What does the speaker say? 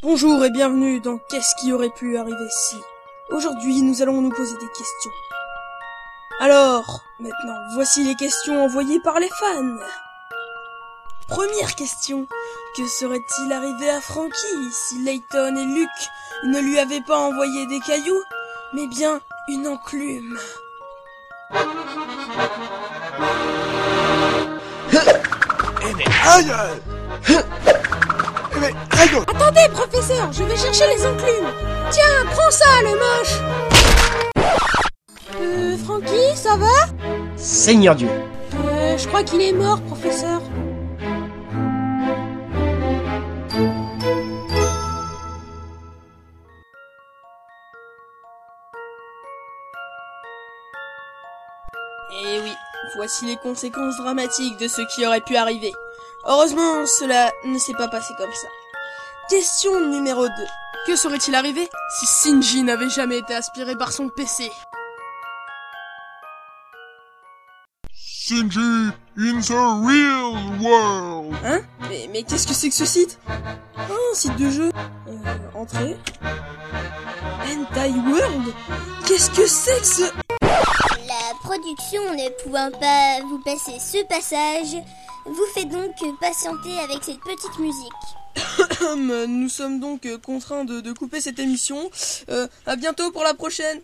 Bonjour et bienvenue dans Qu'est-ce qui aurait pu arriver si? Aujourd'hui, nous allons nous poser des questions. Alors, maintenant, voici les questions envoyées par les fans. Première question. Que serait-il arrivé à Frankie si Layton et Luke ne lui avaient pas envoyé des cailloux, mais bien une enclume? Eh mais aïe Eh mais aïe Attendez, professeur, je vais chercher les enclumes. Tiens, prends ça, le moche. Euh, Frankie, ça va? Seigneur Dieu. Euh, je crois qu'il est mort, professeur. Et oui, voici les conséquences dramatiques de ce qui aurait pu arriver. Heureusement, cela ne s'est pas passé comme ça. Question numéro 2. Que serait-il arrivé si Shinji n'avait jamais été aspiré par son PC Shinji in the real world Hein? Mais, mais qu'est-ce que c'est que ce site? Oh, un site de jeu. Euh, entrée. Hentai World? Qu'est-ce que c'est que ce... Production ne pouvant pas vous passer ce passage, vous fait donc patienter avec cette petite musique. Nous sommes donc contraints de, de couper cette émission. Euh, à bientôt pour la prochaine